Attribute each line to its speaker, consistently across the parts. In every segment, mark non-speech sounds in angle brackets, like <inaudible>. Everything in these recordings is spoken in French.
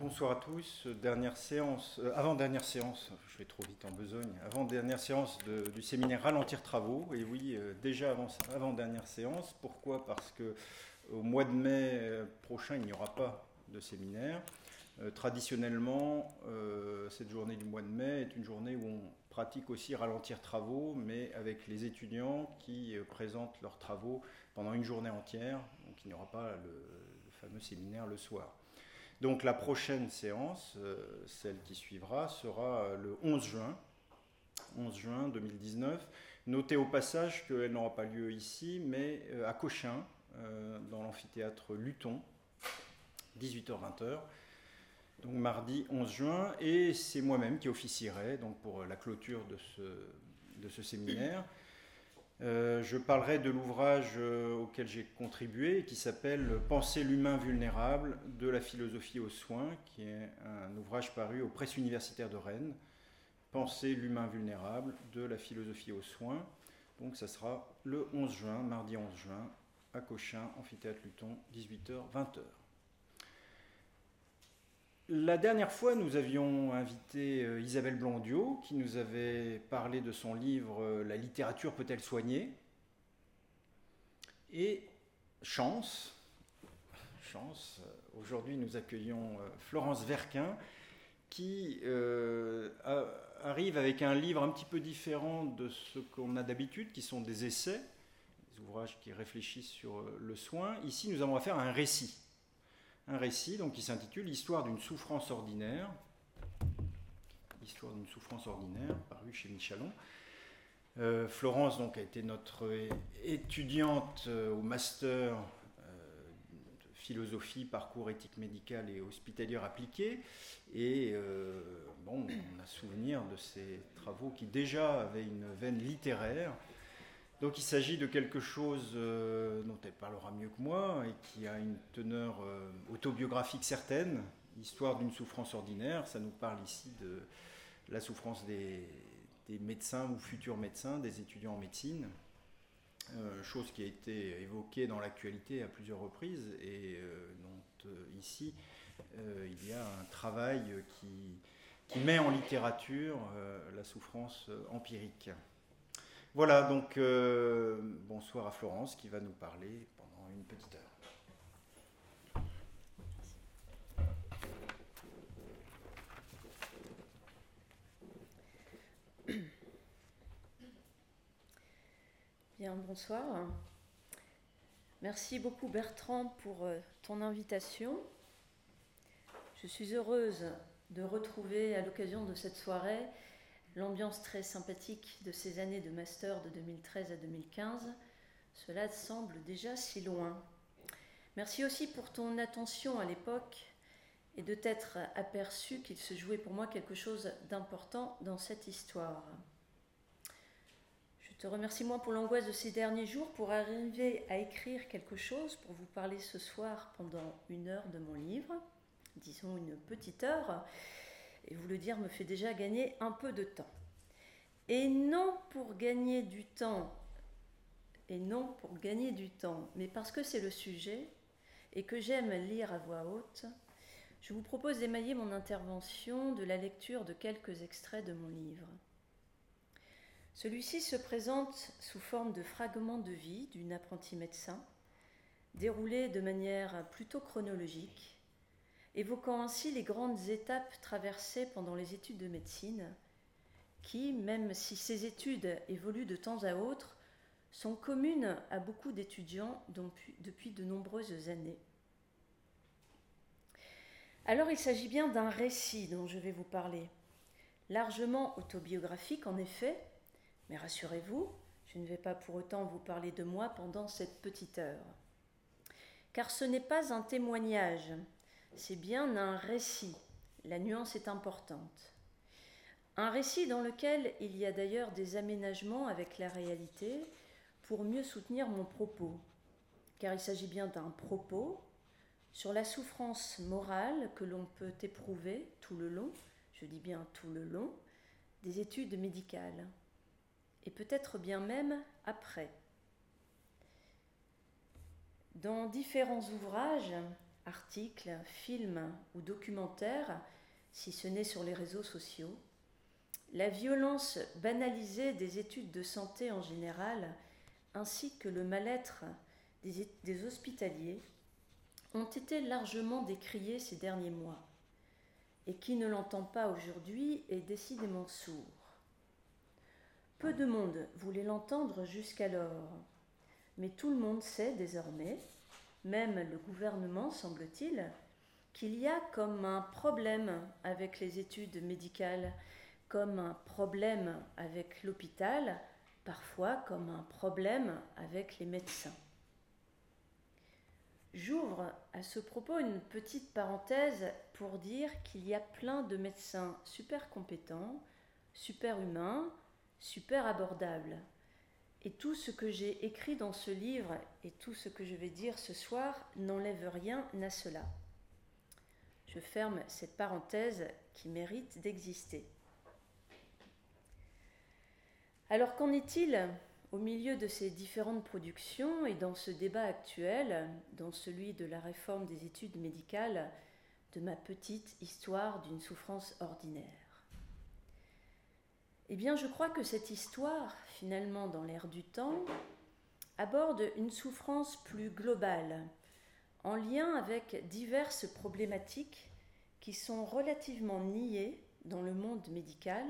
Speaker 1: bonsoir à tous. Dernière séance, euh, avant-dernière séance, je vais trop vite en besogne, avant-dernière séance du séminaire Ralentir Travaux. Et oui, euh, déjà avant, avant-dernière séance. Pourquoi? Parce que au mois de mai euh, prochain, il n'y aura pas de séminaire. traditionnellement, cette journée du mois de mai est une journée où on pratique aussi Ralentir Travaux, mais avec les étudiants qui présentent leurs travaux pendant une journée entière. Donc il n'y aura pas le fameux séminaire le soir. Donc la prochaine séance, euh, celle qui suivra, sera euh, le 11 juin, 11 juin 2019. Notez au passage qu'elle n'aura pas lieu ici, mais euh, à Cochin, dans l'amphithéâtre Luton, 18h-20h. Donc mardi 11 juin, et c'est moi-même qui officierai donc pour la clôture de ce séminaire. Euh, je parlerai de l'ouvrage euh, auquel j'ai contribué qui s'appelle Penser l'humain vulnérable de la philosophie aux soins, qui est un ouvrage paru aux presses universitaires de Rennes. Penser l'humain vulnérable de la philosophie aux soins. Donc ça sera le 11 juin, mardi 11 juin, à Cochin, amphithéâtre Luton, 18h, 20h. La dernière fois, nous avions invité euh, Isabelle Blondiot, qui nous avait parlé de son livre euh, La littérature peut-elle soigner? Et chance, chance, aujourd'hui nous accueillons euh, Florence Verquin, qui arrive avec un livre un petit peu différent de ce qu'on a d'habitude, qui sont des essais, des ouvrages qui réfléchissent sur le soin. Ici, nous allons faire un récit un récit qui s'intitule Histoire d'une souffrance ordinaire. Histoire d'une souffrance ordinaire, paru chez Michalon. Euh, Florence donc, a été notre étudiante euh, au master euh, de philosophie, parcours éthique médicale et hospitalière appliquée. Et bon, on a souvenir de ses travaux qui déjà avaient une veine littéraire donc il s'agit de quelque chose euh, dont elle parlera mieux que moi et qui a une teneur euh, autobiographique certaine, histoire d'une souffrance ordinaire. Ça nous parle ici de la souffrance des, médecins ou futurs médecins, des étudiants en médecine. Euh, chose qui a été évoquée dans l'actualité à plusieurs reprises et dont ici il y a un travail qui met en littérature la souffrance empirique. Voilà, donc euh, bonsoir à Florence qui va nous parler pendant une petite heure. <coughs>
Speaker 2: Bien, bonsoir. Merci beaucoup Bertrand pour euh, ton invitation. Je suis heureuse de retrouver à l'occasion de cette soirée l'ambiance très sympathique de ces années de master de 2013 à 2015, cela semble déjà si loin. Merci aussi pour ton attention à l'époque et de t'être aperçu qu'il se jouait pour moi quelque chose d'important dans cette histoire. Je te remercie moi pour l'angoisse de ces derniers jours, pour arriver à écrire quelque chose, pour vous parler ce soir pendant une heure de mon livre, disons une petite heure, et vous le dire me fait déjà gagner un peu de temps. Et non pour gagner du temps, et non pour gagner du temps, mais parce que c'est le sujet et que j'aime lire à voix haute, je vous propose d'émailler mon intervention de la lecture de quelques extraits de mon livre. Celui-ci se présente sous forme de fragments de vie d'une apprentie médecin, déroulé de manière plutôt chronologique, évoquant ainsi les grandes étapes traversées pendant les études de médecine, qui, même si ces études évoluent de temps à autre, sont communes à beaucoup d'étudiants depuis de nombreuses années. Alors il s'agit bien d'un récit dont je vais vous parler, largement autobiographique en effet, mais rassurez-vous, je ne vais pas pour autant vous parler de moi pendant cette petite heure. Car ce n'est pas un témoignage, c'est bien un récit. La nuance est importante. Un récit dans lequel il y a d'ailleurs des aménagements avec la réalité pour mieux soutenir mon propos, car il s'agit bien d'un propos sur la souffrance morale que l'on peut éprouver tout le long, je dis bien tout le long, des études médicales, et peut-être bien même après. Dans différents ouvrages, articles, films ou documentaires, si ce n'est sur les réseaux sociaux, la violence banalisée des études de santé en général, ainsi que le mal-être des, hospitaliers, ont été largement décriés ces derniers mois. Et qui ne l'entend pas aujourd'hui est décidément sourd. Peu de monde voulait l'entendre jusqu'alors, mais tout le monde sait désormais, même le gouvernement semble-t-il, qu'il y a comme un problème avec les études médicales, comme un problème avec l'hôpital, parfois comme un problème avec les médecins. J'ouvre à ce propos une petite parenthèse pour dire qu'il y a plein de médecins super compétents, super humains, super abordable. Et tout ce que j'ai écrit dans ce livre et tout ce que je vais dire ce soir n'enlève rien à cela. Je ferme cette parenthèse qui mérite d'exister. Alors qu'en est-il au milieu de ces différentes productions et dans ce débat actuel, dans celui de la réforme des études médicales, de ma petite histoire d'une souffrance ordinaire? Eh bien, je crois que cette histoire, finalement dans l'air du temps, aborde une souffrance plus globale, en lien avec diverses problématiques qui sont relativement niées dans le monde médical,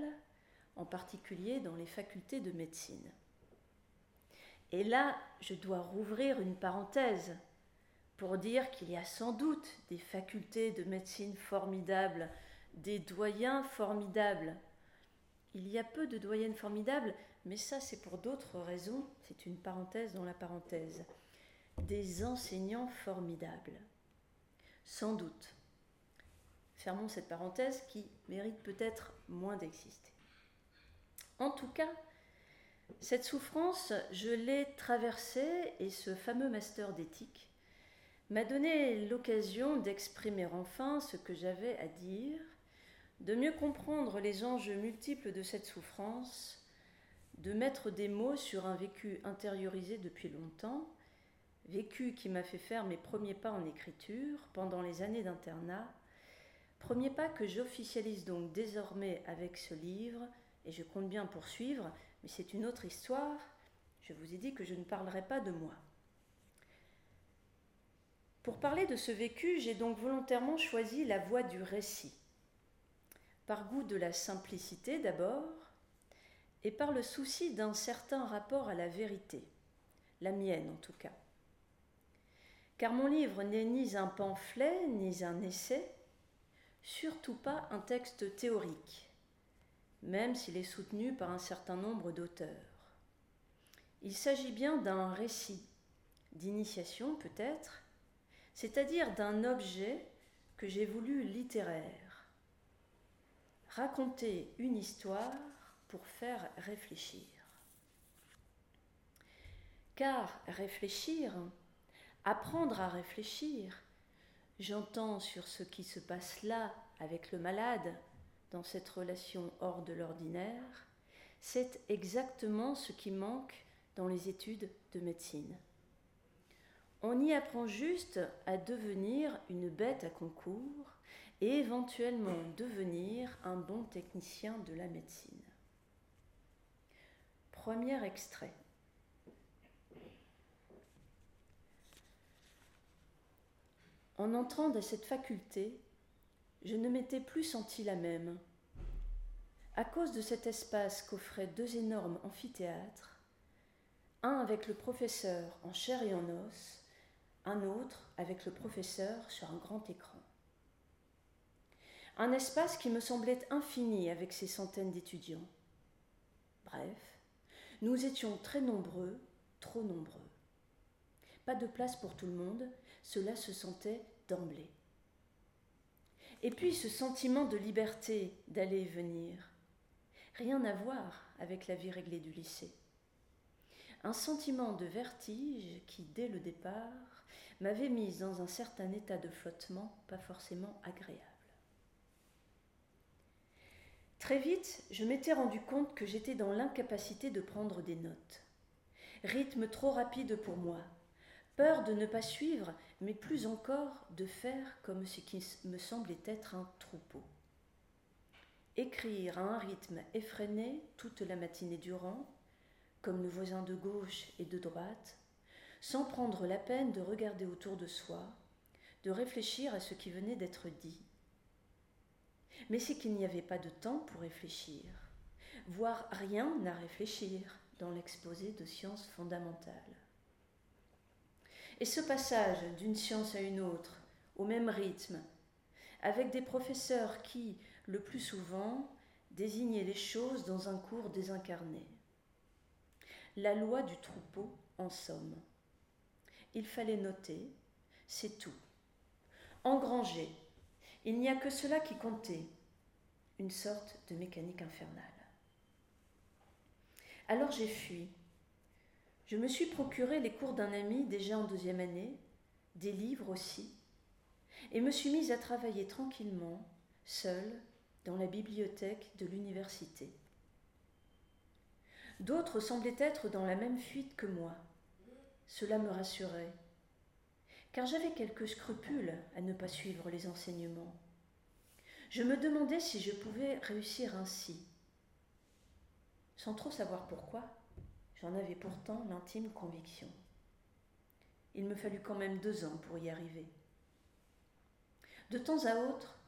Speaker 2: en particulier dans les facultés de médecine. Et là, je dois rouvrir une parenthèse pour dire qu'il y a sans doute des facultés de médecine formidables, des doyens formidables, il y a peu de doyennes formidables, mais ça c'est pour d'autres raisons, c'est une parenthèse dans la parenthèse. Des enseignants formidables. Sans doute. Fermons cette parenthèse qui mérite peut-être moins d'exister. En tout cas, cette souffrance, je l'ai traversée et ce fameux master d'éthique m'a donné l'occasion d'exprimer enfin ce que j'avais à dire de mieux comprendre les enjeux multiples de cette souffrance, de mettre des mots sur un vécu intériorisé depuis longtemps, vécu qui m'a fait faire mes premiers pas en écriture pendant les années d'internat, premier pas que j'officialise donc désormais avec ce livre, et je compte bien poursuivre, mais c'est une autre histoire, je vous ai dit que je ne parlerai pas de moi. Pour parler de ce vécu, j'ai donc volontairement choisi la voie du récit par goût de la simplicité d'abord, et par le souci d'un certain rapport à la vérité, la mienne en tout cas. Car mon livre n'est ni un pamphlet, ni un essai, surtout pas un texte théorique, même s'il est soutenu par un certain nombre d'auteurs. Il s'agit bien d'un récit, d'initiation peut-être, c'est-à-dire d'un objet que j'ai voulu littéraire raconter une histoire pour faire réfléchir. Car réfléchir, apprendre à réfléchir, j'entends sur ce qui se passe là avec le malade dans cette relation hors de l'ordinaire, c'est exactement ce qui manque dans les études de médecine. On y apprend juste à devenir une bête à concours et éventuellement devenir un bon technicien de la médecine. Premier extrait. En entrant dans cette faculté, je ne m'étais plus senti la même. À cause de cet espace qu'offraient deux énormes amphithéâtres, un avec le professeur en chair et en os, un autre avec le professeur sur un grand écran un espace qui me semblait infini avec ces centaines d'étudiants. Bref, nous étions très nombreux, trop nombreux. Pas de place pour tout le monde, cela se sentait d'emblée. Et puis ce sentiment de liberté d'aller et venir, rien à voir avec la vie réglée du lycée. Un sentiment de vertige qui, dès le départ, m'avait mise dans un certain état de flottement pas forcément agréable. Très vite, je m'étais rendu compte que j'étais dans l'incapacité de prendre des notes. Rythme trop rapide pour moi. Peur de ne pas suivre mais plus encore de faire comme ce qui me semblait être un troupeau. Écrire à un rythme effréné toute la matinée durant, comme le voisin de gauche et de droite, sans prendre la peine de regarder autour de soi, de réfléchir à ce qui venait d'être dit. Mais c'est qu'il n'y avait pas de temps pour réfléchir, voire rien à réfléchir dans l'exposé de sciences fondamentales. Et ce passage d'une science à une autre, au même rythme, avec des professeurs qui, le plus souvent, désignaient les choses dans un cours désincarné. La loi du troupeau, en somme. Il fallait noter, c'est tout. Engranger, il n'y a que cela qui comptait, une sorte de mécanique infernale. Alors j'ai fui. Je me suis procuré les cours d'un ami déjà en deuxième année, des livres aussi, et me suis mise à travailler tranquillement, seule, dans la bibliothèque de l'université. D'autres semblaient être dans la même fuite que moi. Cela me rassurait, car j'avais quelques scrupules à ne pas suivre les enseignements. Je me demandais si je pouvais réussir ainsi, sans trop savoir pourquoi, j'en avais pourtant l'intime conviction. Il me fallut quand même deux ans pour y arriver. De temps à autre,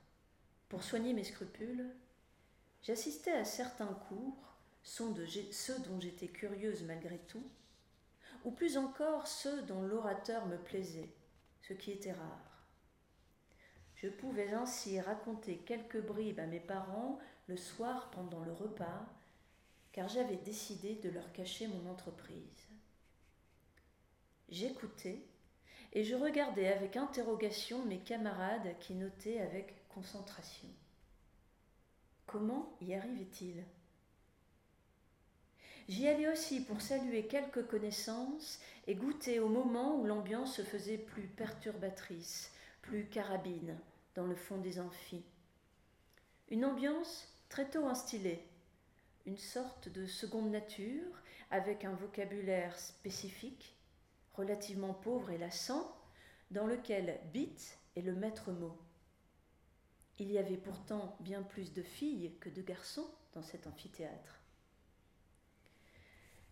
Speaker 2: pour soigner mes scrupules, j'assistais à certains cours, ceux dont j'étais curieuse malgré tout, ou plus encore ceux dont l'orateur me plaisait, ce qui était rare. Je pouvais ainsi raconter quelques bribes à mes parents le soir pendant le repas, car j'avais décidé de leur cacher mon entreprise. J'écoutais et je regardais avec interrogation mes camarades qui notaient avec concentration. Comment y arrivait-il J'y allais aussi pour saluer quelques connaissances et goûter au moment où l'ambiance se faisait plus perturbatrice, plus carabine dans le fond des amphis. Une ambiance très tôt instillée, une sorte de seconde nature avec un vocabulaire spécifique, relativement pauvre et lassant, dans lequel bit est le maître mot. Il y avait pourtant bien plus de filles que de garçons dans cet amphithéâtre.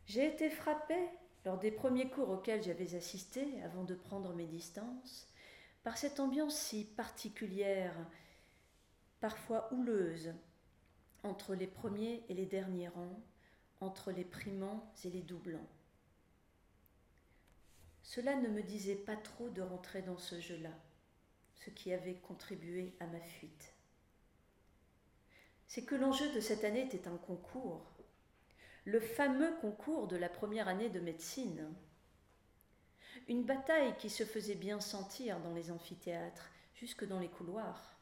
Speaker 2: J'ai été frappée, lors des premiers cours auxquels j'avais assisté avant de prendre mes distances, par cette ambiance si particulière, parfois houleuse, entre les premiers et les derniers rangs, entre les primants et les doublants. Cela ne me disait pas trop de rentrer dans ce jeu-là, ce qui avait contribué à ma fuite. C'est que l'enjeu de cette année était un concours, le fameux concours de la première année de médecine. Une bataille qui se faisait bien sentir dans les amphithéâtres, jusque dans les couloirs.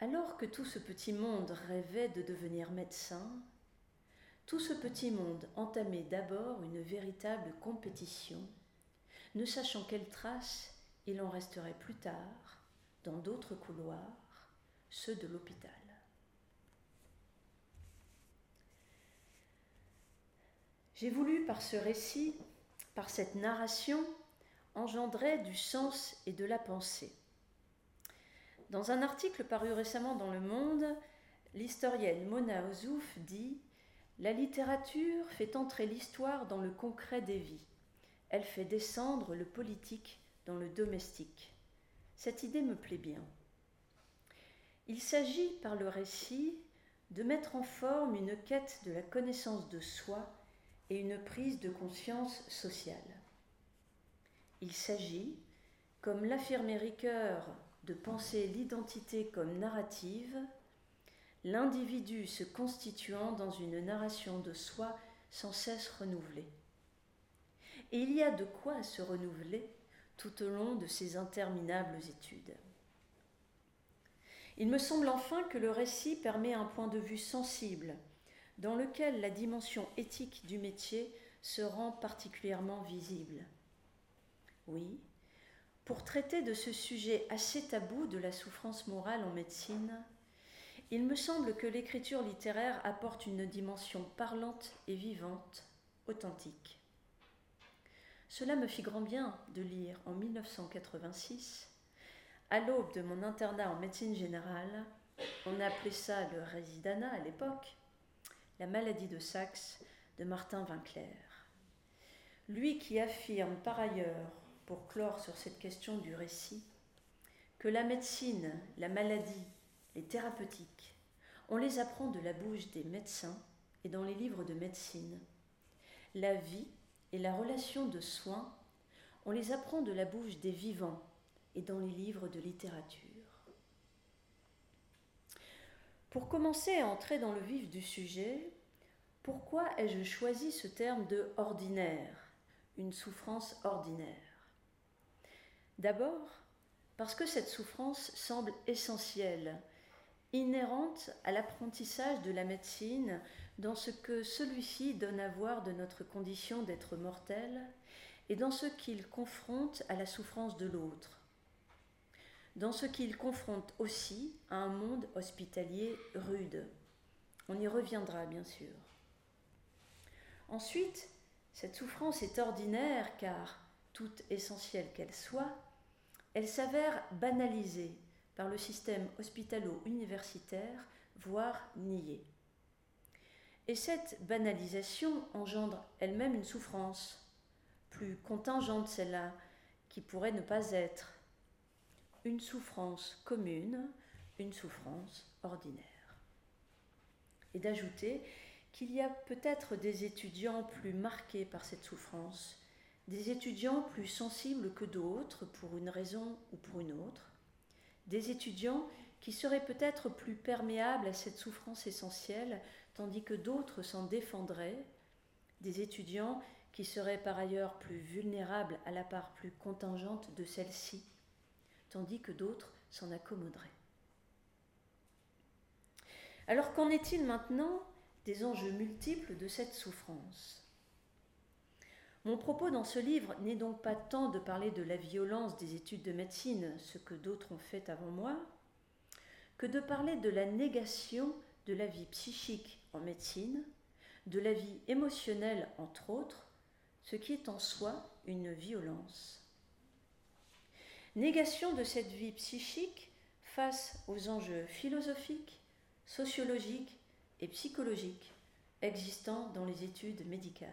Speaker 2: Alors que tout ce petit monde rêvait de devenir médecin, tout ce petit monde entamait d'abord une véritable compétition, ne sachant quelle trace il en resterait plus tard dans d'autres couloirs, ceux de l'hôpital. J'ai voulu par ce récit, par cette narration, engendrer du sens et de la pensée. Dans un article paru récemment dans Le Monde, l'historienne Mona Ozouf dit La littérature fait entrer l'histoire dans le concret des vies. Elle fait descendre le politique dans le domestique. Cette idée me plaît bien. Il s'agit, par le récit, de mettre en forme une quête de la connaissance de soi et une prise de conscience sociale. Il s'agit, comme l'affirmait Ricoeur de penser l'identité comme narrative, l'individu se constituant dans une narration de soi sans cesse renouvelée. Et il y a de quoi se renouveler tout au long de ces interminables études. Il me semble enfin que le récit permet un point de vue sensible, dans lequel la dimension éthique du métier se rend particulièrement visible. Oui, pour traiter de ce sujet assez tabou de la souffrance morale en médecine, il me semble que l'écriture littéraire apporte une dimension parlante et vivante, authentique. cela me fit grand bien de lire en 1986, à l'aube de mon internat en médecine générale, on appelait ça le résidana à l'époque, la maladie de Saxe de Martin Winkler. Lui qui affirme par ailleurs, pour clore sur cette question du récit, que la médecine, la maladie, les thérapeutiques, on les apprend de la bouche des médecins et dans les livres de médecine. La vie et la relation de soins, on les apprend de la bouche des vivants et dans les livres de littérature. Pour commencer à entrer dans le vif du sujet, pourquoi ai-je choisi ce terme de ordinaire, une souffrance ordinaire? D'abord, parce que cette souffrance semble essentielle, inhérente à l'apprentissage de la médecine dans ce que celui-ci donne à voir de notre condition d'être mortel et dans ce qu'il confronte à la souffrance de l'autre, dans ce qu'il confronte aussi à un monde hospitalier rude. On y reviendra bien sûr. Ensuite, cette souffrance est ordinaire car, toute essentielle qu'elle soit, elle s'avère banalisée par le système hospitalo-universitaire, voire niée. Et cette banalisation engendre elle-même une souffrance, plus contingente celle-là, qui pourrait ne pas être, une souffrance commune, une souffrance ordinaire. Et d'ajouter qu'il y a peut-être des étudiants plus marqués par cette souffrance, des étudiants plus sensibles que d'autres pour une raison ou pour une autre, des étudiants qui seraient peut-être plus perméables à cette souffrance essentielle, tandis que d'autres s'en défendraient, des étudiants qui seraient par ailleurs plus vulnérables à la part plus contingente de celle-ci, tandis que d'autres s'en accommoderaient. Alors qu'en est-il maintenant des enjeux multiples de cette souffrance? Mon propos dans ce livre n'est donc pas tant de parler de la violence des études de médecine, ce que d'autres ont fait avant moi, que de parler de la négation de la vie psychique en médecine, de la vie émotionnelle entre autres, ce qui est en soi une violence. Négation de cette vie psychique face aux enjeux philosophiques, sociologiques et psychologiques existants dans les études médicales.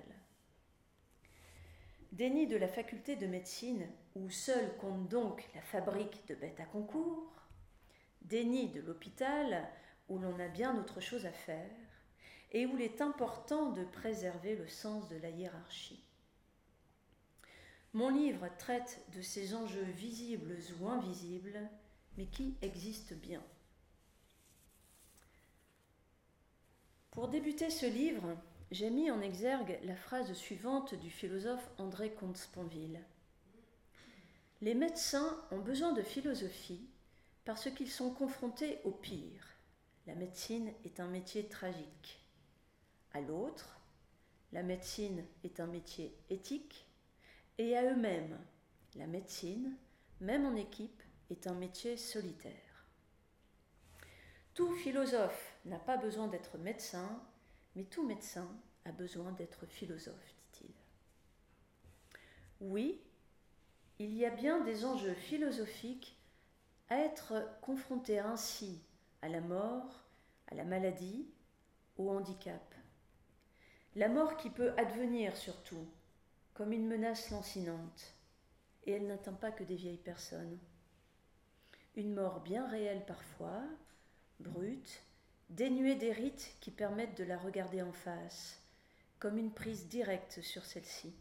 Speaker 2: Déni de la faculté de médecine, où seul compte donc la fabrique de bêtes à concours, déni de l'hôpital, où l'on a bien autre chose à faire, et où il est important de préserver le sens de la hiérarchie. Mon livre traite de ces enjeux visibles ou invisibles, mais qui existent bien. Pour débuter ce livre, j'ai mis en exergue la phrase suivante du philosophe André Comte-Sponville. Les médecins ont besoin de philosophie parce qu'ils sont confrontés au pire. La médecine est un métier tragique. À l'autre, la médecine est un métier éthique. Et à eux-mêmes, la médecine, même en équipe, est un métier solitaire. Tout philosophe n'a pas besoin d'être médecin, mais tout médecin a besoin d'être philosophe, dit-il. Oui, il y a bien des enjeux philosophiques à être confronté ainsi à la mort, à la maladie, au handicap. La mort qui peut advenir surtout, comme une menace lancinante, et elle n'atteint pas que des vieilles personnes. Une mort bien réelle parfois, brute, dénuée des rites qui permettent de la regarder en face, comme une prise directe sur celle-ci.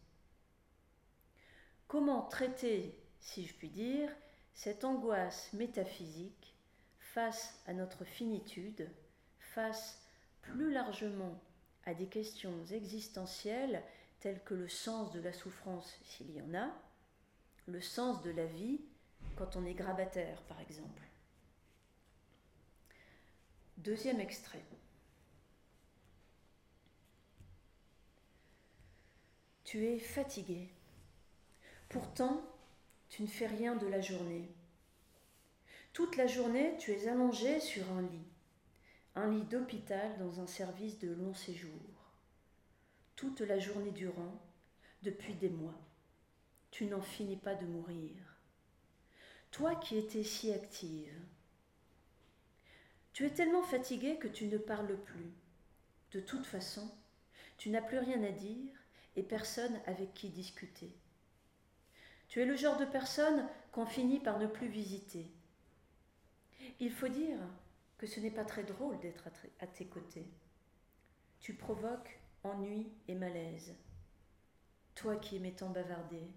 Speaker 2: Comment traiter, si je puis dire, cette angoisse métaphysique face à notre finitude, face plus largement à des questions existentielles telles que le sens de la souffrance s'il y en a, le sens de la vie quand on est grabataire par exemple. Deuxième extrait. Tu es fatigué. Pourtant, tu ne fais rien de la journée. Toute la journée, tu es allongé sur un lit, un lit d'hôpital dans un service de long séjour. Toute la journée durant, depuis des mois. tu n'en finis pas de mourir. Toi qui étais si active, tu es tellement fatiguée que tu ne parles plus. De toute façon, tu n'as plus rien à dire et personne avec qui discuter. Tu es le genre de personne qu'on finit par ne plus visiter. Il faut dire que ce n'est pas très drôle d'être à tes côtés. Tu provoques ennui et malaise. Toi qui aimais tant bavarder,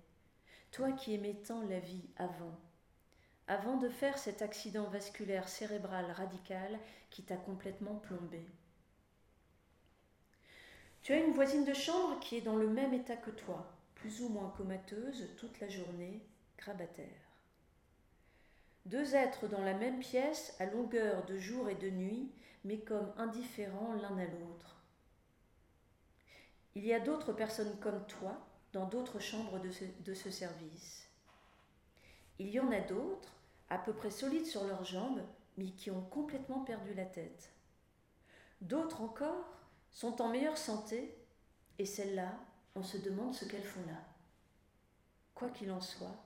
Speaker 2: toi qui aimais tant la vie avant, avant de faire cet accident vasculaire cérébral radical qui t'a complètement plombé. Tu as une voisine de chambre qui est dans le même état que toi, plus ou moins comateuse toute la journée, grabataire. Deux êtres dans la même pièce, à longueur de jour et de nuit, mais comme indifférents l'un à l'autre. Il y a d'autres personnes comme toi dans d'autres chambres de ce, service. Il y en a d'autres, à peu près solides sur leurs jambes, mais qui ont complètement perdu la tête. D'autres encore sont en meilleure santé, et celles-là, on se demande ce qu'elles font là. Quoi qu'il en soit,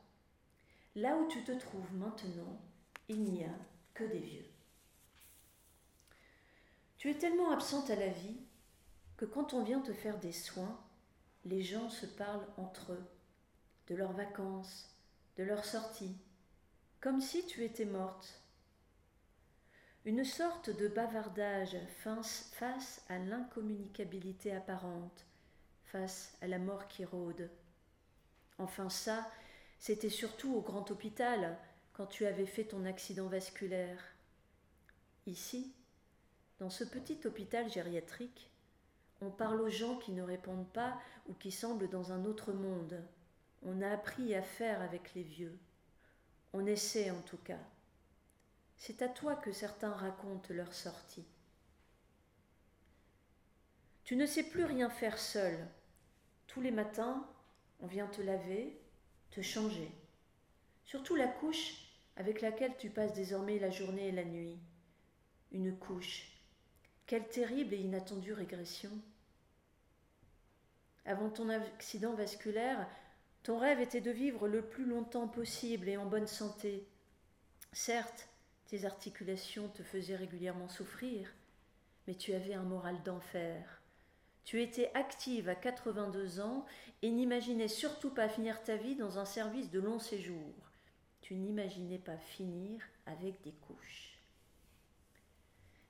Speaker 2: là où tu te trouves maintenant, il n'y a que des vieux. Tu es tellement absente à la vie que quand on vient te faire des soins, les gens se parlent entre eux, de leurs vacances, de leurs sorties, comme si tu étais morte une sorte de bavardage face à l'incommunicabilité apparente, face à la mort qui rôde. Enfin ça, c'était surtout au grand hôpital, quand tu avais fait ton accident vasculaire. Ici, dans ce petit hôpital gériatrique, on parle aux gens qui ne répondent pas ou qui semblent dans un autre monde. On a appris à faire avec les vieux. On essaie en tout cas. C'est à toi que certains racontent leur sortie. Tu ne sais plus rien faire seul. Tous les matins, on vient te laver, te changer. Surtout la couche avec laquelle tu passes désormais la journée et la nuit. Une couche. Quelle terrible et inattendue régression. Avant ton accident vasculaire, ton rêve était de vivre le plus longtemps possible et en bonne santé. Certes, tes articulations te faisaient régulièrement souffrir, mais tu avais un moral d'enfer. Tu étais active à 82 ans et n'imaginais surtout pas finir ta vie dans un service de long séjour. Tu n'imaginais pas finir avec des couches.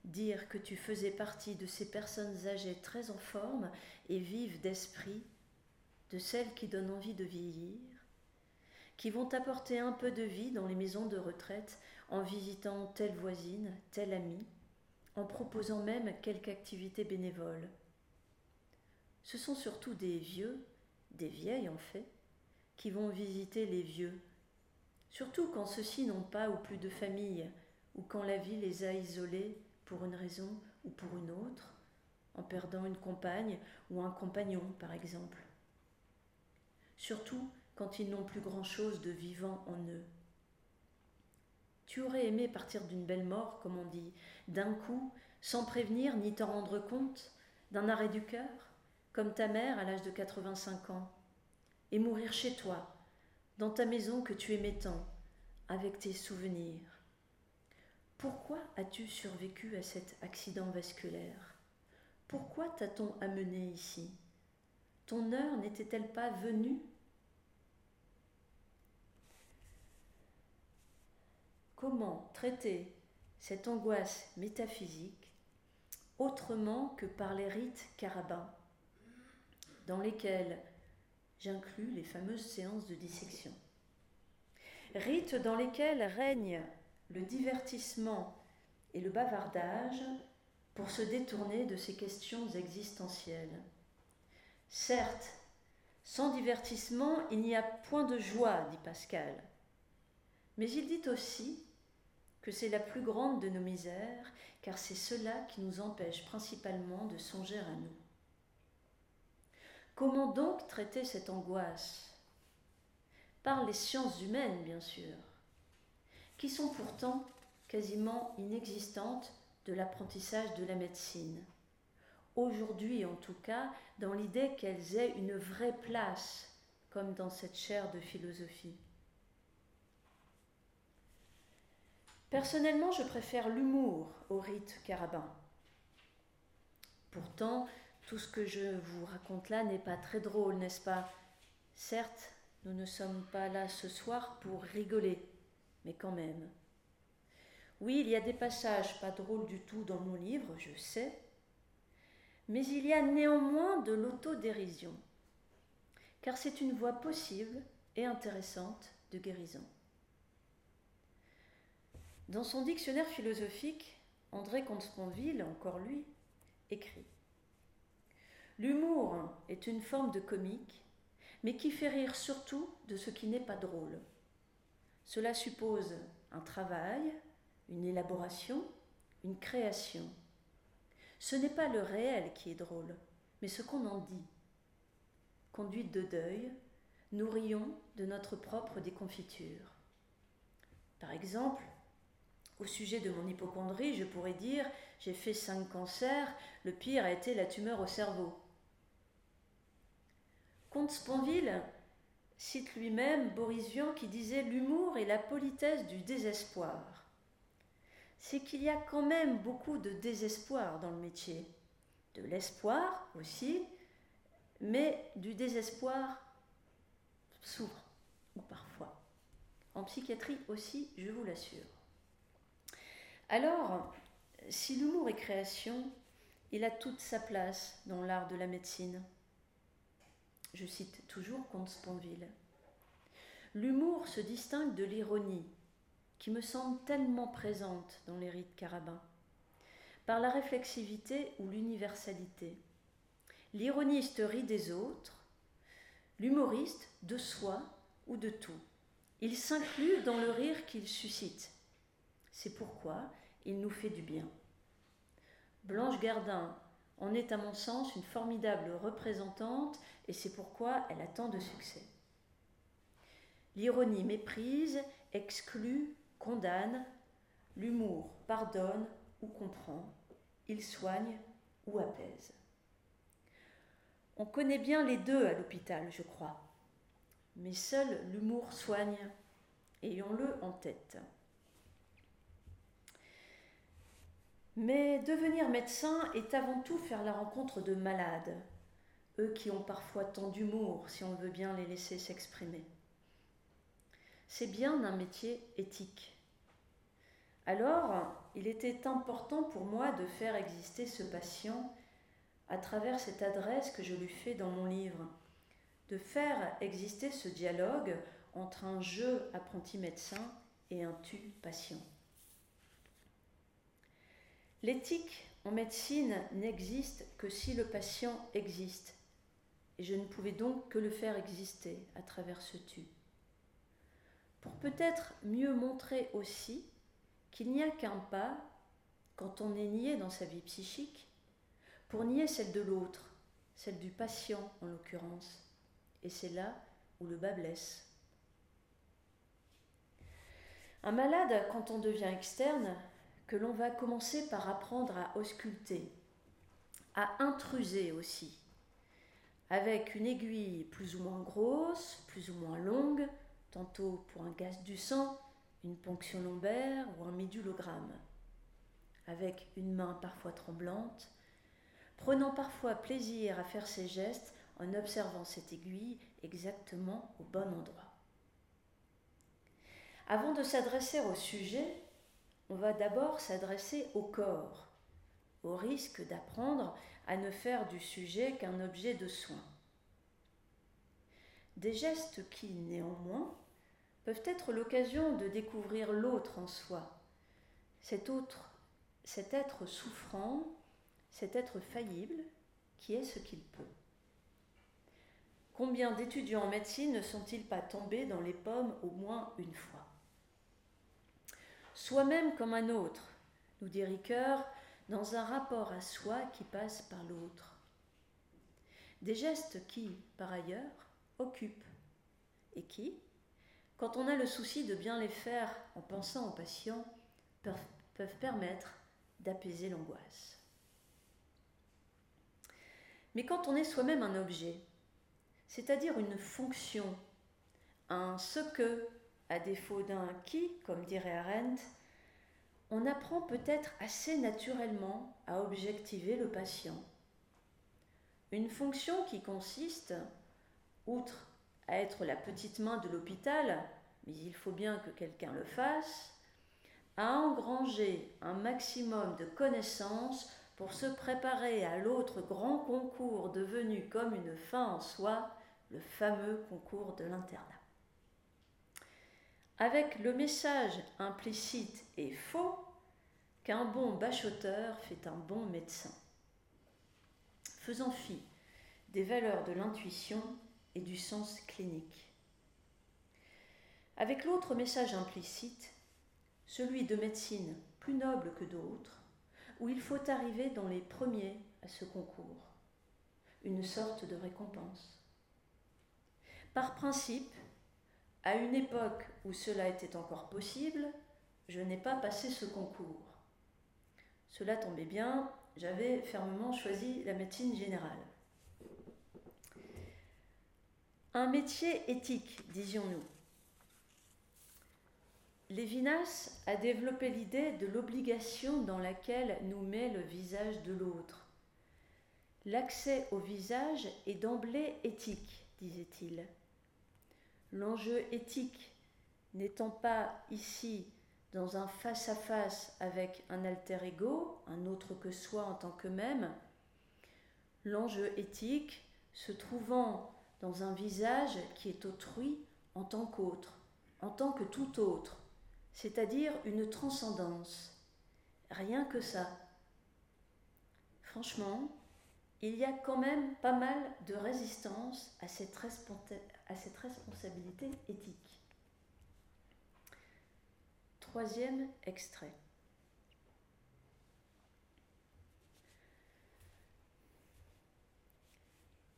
Speaker 2: Dire que tu faisais partie de ces personnes âgées très en forme et vives d'esprit, de celles qui donnent envie de vieillir, qui vont apporter un peu de vie dans les maisons de retraite en visitant telle voisine, tel ami, en proposant même quelque activité bénévole. Ce sont surtout des vieux, des vieilles en fait, qui vont visiter les vieux, surtout quand ceux-ci n'ont pas ou plus de famille, ou quand la vie les a isolés pour une raison ou pour une autre, en perdant une compagne ou un compagnon par exemple. Surtout quand ils n'ont plus grand-chose de vivant en eux. Tu aurais aimé partir d'une belle mort, comme on dit, d'un coup, sans prévenir ni t'en rendre compte, d'un arrêt du cœur, comme ta mère à l'âge de 85 ans, et mourir chez toi, dans ta maison que tu aimais tant, avec tes souvenirs. Pourquoi as-tu survécu à cet accident vasculaire? Pourquoi t'a-t-on amené ici? Ton heure n'était-elle pas venue? Comment traiter cette angoisse métaphysique autrement que par les rites carabins, dans lesquels j'inclus les fameuses séances de dissection? Rites dans lesquels règne le divertissement et le bavardage pour se détourner de ces questions existentielles. Certes, sans divertissement, il n'y a point de joie, dit Pascal. Mais il dit aussi que c'est la plus grande de nos misères, car c'est cela qui nous empêche principalement de songer à nous. Comment donc traiter cette angoisse? Par les sciences humaines, bien sûr, qui sont pourtant quasiment inexistantes de l'apprentissage de la médecine. Aujourd'hui, en tout cas, dans l'idée qu'elles aient une vraie place comme dans cette chaire de philosophie. Personnellement, je préfère l'humour au rite carabin. Pourtant, tout ce que je vous raconte là n'est pas très drôle, n'est-ce pas? Certes, nous ne sommes pas là ce soir pour rigoler, mais quand même. Oui, il y a des passages pas drôles du tout dans mon livre, je sais, mais il y a néanmoins de l'autodérision, car c'est une voie possible et intéressante de guérison. Dans son dictionnaire philosophique, André Comte-Sponville, encore lui, écrit L'humour est une forme de comique, mais qui fait rire surtout de ce qui n'est pas drôle. Cela suppose un travail, une élaboration, une création. Ce n'est pas le réel qui est drôle, mais ce qu'on en dit. Conduite de deuil, nous rions de notre propre déconfiture. Par exemple, au sujet de mon hypochondrie, je pourrais dire j'ai fait cinq cancers, le pire a été la tumeur au cerveau. Comte Sponville cite lui-même Boris Vian qui disait L'humour est la politesse du désespoir. C'est qu'il y a quand même beaucoup de désespoir dans le métier. De l'espoir aussi, mais du désespoir souvent ou parfois. En psychiatrie aussi, je vous l'assure. Alors, si l'humour est création, il a toute sa place dans l'art de la médecine. Je cite toujours Comte Sponville. L'humour se distingue de l'ironie, qui me semble tellement présente dans les rites carabins, par la réflexivité ou l'universalité. L'ironiste rit des autres, l'humoriste de soi ou de tout. Il s'inclut dans le rire qu'il suscite. C'est pourquoi il nous fait du bien. Blanche Gardin en est à mon sens une formidable représentante et c'est pourquoi elle a tant de succès. L'ironie méprise, exclut, condamne, l'humour pardonne ou comprend, il soigne ou apaise. On connaît bien les deux à l'hôpital, je crois, mais seul l'humour soigne, ayons-le en tête. Mais devenir médecin est avant tout faire la rencontre de malades, eux qui ont parfois tant d'humour si on veut bien les laisser s'exprimer. C'est bien un métier éthique. Alors, il était important pour moi de faire exister ce patient à travers cette adresse que je lui fais dans mon livre, de faire exister ce dialogue entre un je apprenti médecin et un tu patient. L'éthique en médecine n'existe que si le patient existe, et je ne pouvais donc que le faire exister à travers ce tu. Pour peut-être mieux montrer aussi qu'il n'y a qu'un pas, quand on est nié dans sa vie psychique, pour nier celle de l'autre, celle du patient en l'occurrence, et c'est là où le bas blesse. Un malade, quand on devient externe, que l'on va commencer par apprendre à ausculter, à intruser aussi, avec une aiguille plus ou moins grosse, plus ou moins longue, tantôt pour un gaz du sang, une ponction lombaire ou un médulogramme, avec une main parfois tremblante, prenant parfois plaisir à faire ses gestes en observant cette aiguille exactement au bon endroit. Avant de s'adresser au sujet, on va d'abord s'adresser au corps, au risque d'apprendre à ne faire du sujet qu'un objet de soin. Des gestes qui, néanmoins, peuvent être l'occasion de découvrir l'autre en soi, cet autre, cet être souffrant, cet être faillible, qui est ce qu'il peut. Combien d'étudiants en médecine ne sont-ils pas tombés dans les pommes au moins une fois? Soi-même comme un autre, nous dit Ricoeur, dans un rapport à soi qui passe par l'autre. Des gestes qui, par ailleurs, occupent et qui, quand on a le souci de bien les faire en pensant au patient, peuvent, permettre d'apaiser l'angoisse. Mais quand on est soi-même un objet, c'est-à-dire une fonction, un ce que, à défaut d'un qui, comme dirait Arendt, on apprend peut-être assez naturellement à objectiver le patient. Une fonction qui consiste, outre à être la petite main de l'hôpital, mais il faut bien que quelqu'un le fasse, à engranger un maximum de connaissances pour se préparer à l'autre grand concours devenu comme une fin en soi, le fameux concours de l'internat. Avec le message implicite et faux qu'un bon bachoteur fait un bon médecin. Faisant fi des valeurs de l'intuition et du sens clinique. Avec l'autre message implicite, celui de médecine plus noble que d'autres, où il faut arriver dans les premiers à ce concours, une sorte de récompense. Par principe, à une époque où cela était encore possible, je n'ai pas passé ce concours. Cela tombait bien, j'avais fermement choisi la médecine générale. Un métier éthique, disions-nous. Lévinas a développé l'idée de l'obligation dans laquelle nous met le visage de l'autre. L'accès au visage est d'emblée éthique, disait-il. L'enjeu éthique n'étant pas ici dans un face-à-face avec un alter ego, un autre que soi en tant que même, l'enjeu éthique se trouvant dans un visage qui est autrui en tant qu'autre, en tant que tout autre, c'est-à-dire une transcendance. Rien que ça. Franchement, il y a quand même pas mal de résistance à cette, à cette responsabilité éthique. Troisième extrait.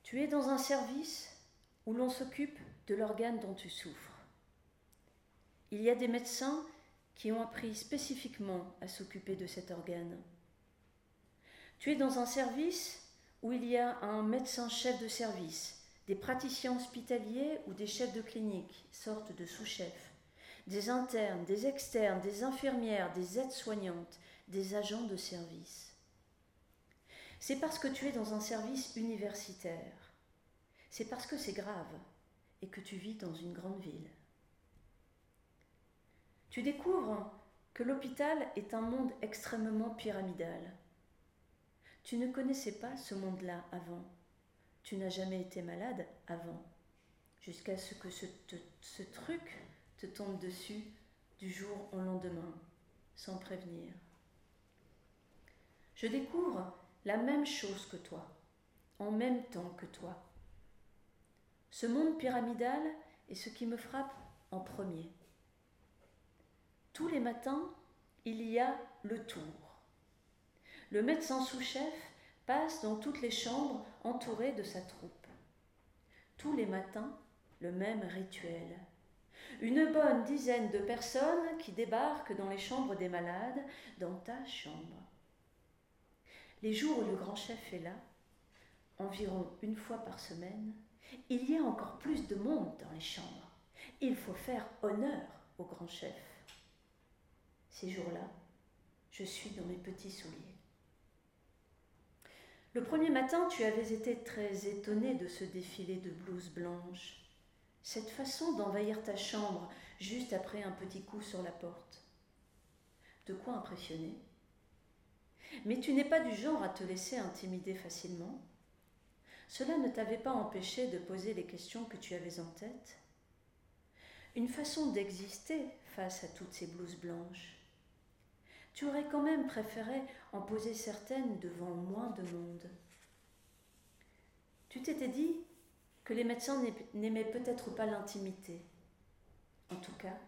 Speaker 2: Tu es dans un service où l'on s'occupe de l'organe dont tu souffres. Il y a des médecins qui ont appris spécifiquement à s'occuper de cet organe. Tu es dans un service où il y a un médecin chef de service, des praticiens hospitaliers ou des chefs de clinique, sortes de sous-chefs, des internes, des externes, des infirmières, des aides-soignantes, des agents de service. C'est parce que tu es dans un service universitaire, c'est parce que c'est grave et que tu vis dans une grande ville tu découvres que l'hôpital est un monde extrêmement pyramidal. Tu ne connaissais pas ce monde-là avant. Tu n'as jamais été malade avant, jusqu'à ce que ce, truc te tombe dessus du jour au lendemain, sans prévenir. Je découvre la même chose que toi, en même temps que toi. Ce monde pyramidal est ce qui me frappe en premier. Tous les matins, il y a le tour. Le médecin sous-chef passe dans toutes les chambres entouré de sa troupe. Tous les matins, le même rituel. Une bonne dizaine de personnes qui débarquent dans les chambres des malades, dans ta chambre. Les jours où le grand chef est là, environ une fois par semaine, il y a encore plus de monde dans les chambres. Il faut faire honneur au grand chef. Ces jours-là, je suis dans mes petits souliers. Le premier matin, tu avais été très étonné de ce défilé de blouses blanches, cette façon d'envahir ta chambre juste après un petit coup sur la porte. De quoi impressionner? Mais tu n'es pas du genre à te laisser intimider facilement. Cela ne t'avait pas empêché de poser les questions que tu avais en tête? Une façon d'exister face à toutes ces blouses blanches tu aurais quand même préféré en poser certaines devant moins de monde. Tu t'étais dit que les médecins n'aimaient peut-être pas l'intimité. En tout cas,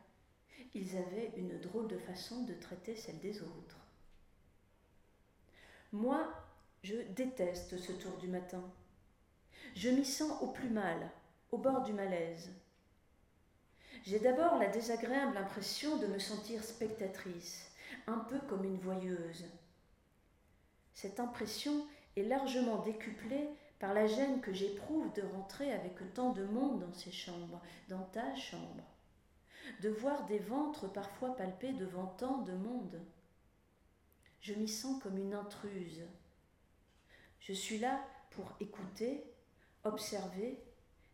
Speaker 2: ils avaient une drôle de façon de traiter celle des autres. Moi, je déteste ce tour du matin. Je m'y sens au plus mal, au bord du malaise. J'ai d'abord la désagréable impression de me sentir spectatrice un peu comme une voyeuse. Cette impression est largement décuplée par la gêne que j'éprouve de rentrer avec tant de monde dans ces chambres, dans ta chambre, de voir des ventres parfois palpés devant tant de monde. Je m'y sens comme une intruse. Je suis là pour écouter, observer,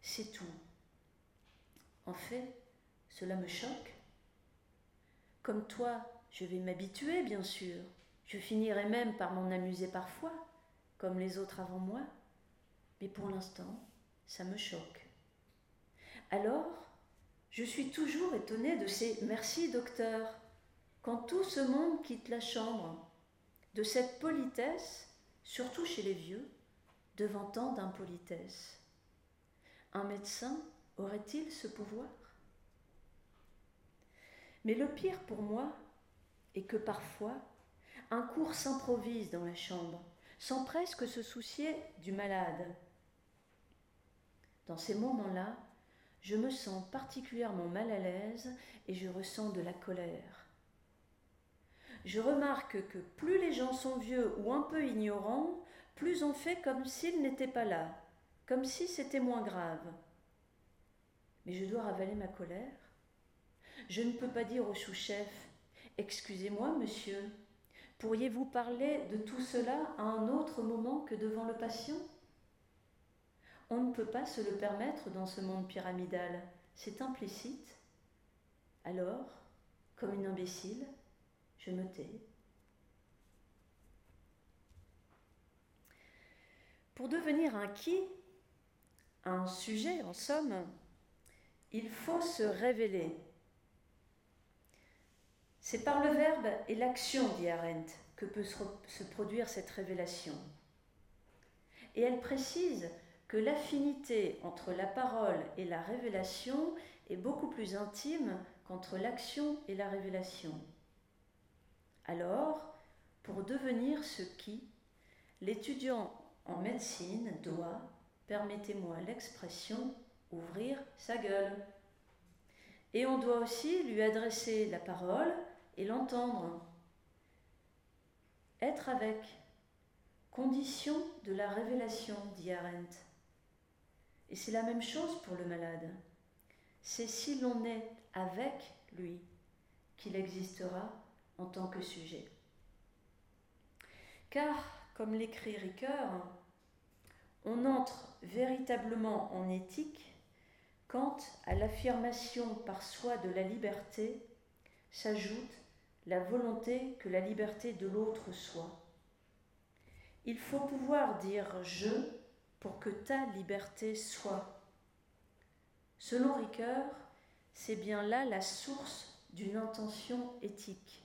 Speaker 2: c'est tout. En fait, cela me choque. Comme toi, je vais m'habituer, bien sûr. Je finirai même par m'en amuser parfois, comme les autres avant moi. Mais pour l'instant, ça me choque. Alors, je suis toujours étonnée de ces merci docteur quand tout ce monde quitte la chambre, de cette politesse, surtout chez les vieux, devant tant d'impolitesse. Un médecin aurait-il ce pouvoir? Mais le pire pour moi est que parfois, un cours s'improvise dans la chambre, sans presque se soucier du malade. Dans ces moments-là, je me sens particulièrement mal à l'aise et je ressens de la colère. Je remarque que plus les gens sont vieux ou un peu ignorants, plus on fait comme s'ils n'étaient pas là, comme si c'était moins grave. Mais je dois ravaler ma colère. Je ne peux pas dire au sous-chef Excusez-moi, monsieur, pourriez-vous parler de tout cela à un autre moment que devant le patient? On ne peut pas se le permettre dans ce monde pyramidal, c'est implicite. Alors, comme une imbécile, je me tais. Pour devenir un qui, un sujet en somme, il faut se révéler. C'est par le verbe et l'action, dit Arendt, que peut se produire cette révélation. Et elle précise que l'affinité entre la parole et la révélation est beaucoup plus intime qu'entre l'action et la révélation. Alors, pour devenir ce qui, l'étudiant en médecine doit, permettez-moi l'expression, ouvrir sa gueule. Et on doit aussi lui adresser la parole et l'entendre. Être avec, condition de la révélation, dit Arendt. Et c'est la même chose pour le malade. C'est si l'on est avec lui qu'il existera en tant que sujet. Car, comme l'écrit Ricoeur, on entre véritablement en éthique quand à l'affirmation par soi de la liberté s'ajoute la volonté que la liberté de l'autre soit. Il faut pouvoir dire je pour que ta liberté soit. Selon Ricoeur, c'est bien là la source d'une intention éthique.